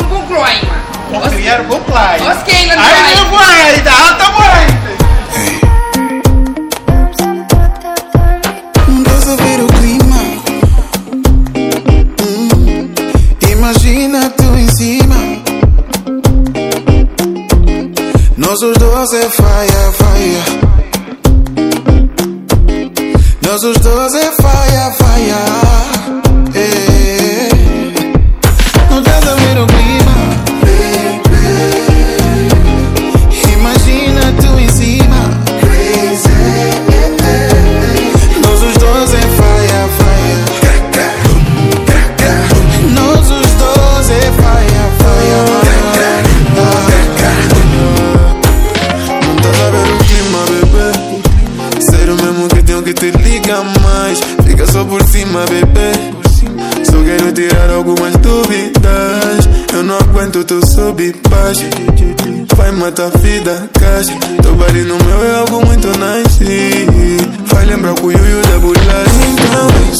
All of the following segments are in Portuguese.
um bucloima. Vou criar um bucloima. Os que ainda Ai, meu pai, da alta mãe. Não estás a ver o clima? Hum, imagina tu em cima. Nós os dois é faia, faia. Nós os dois é faia, faia. Que te ligar mais. Fica só por cima, bebê. Só quero tirar algumas dúvidas. Eu não aguento tu subir baixo. Vai matar a vida, caixa. Body no meu é algo muito nice. Vai lembrar o Yuyu da bolacha. Então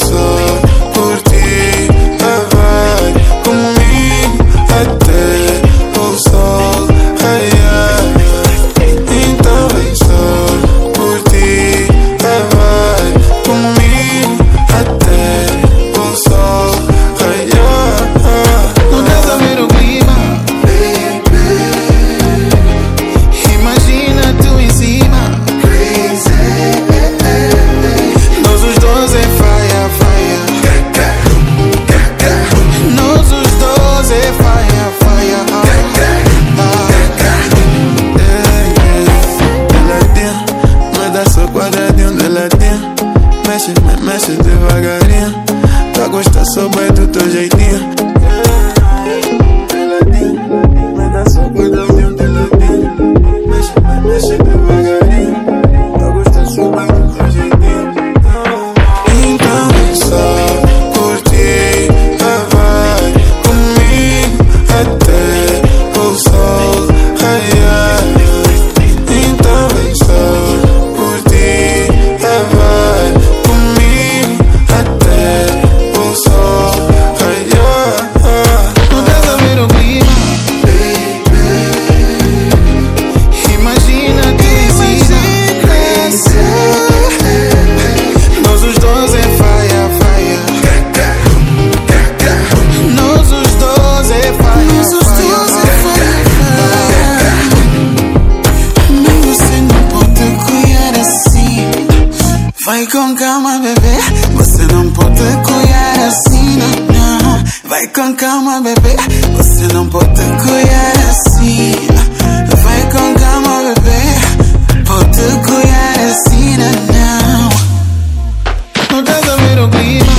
ladinho. Mexe, me mexe devagarinho. Tá gostar só bem do teu jeitinho. Vai com calma, bebê. Você não pode cuidar assim, não, não. Vai com calma, bebê. Você não pode cuidar assim. Vai com calma, bebê. Pode cuidar assim, não, não. quero caso, tá o clima.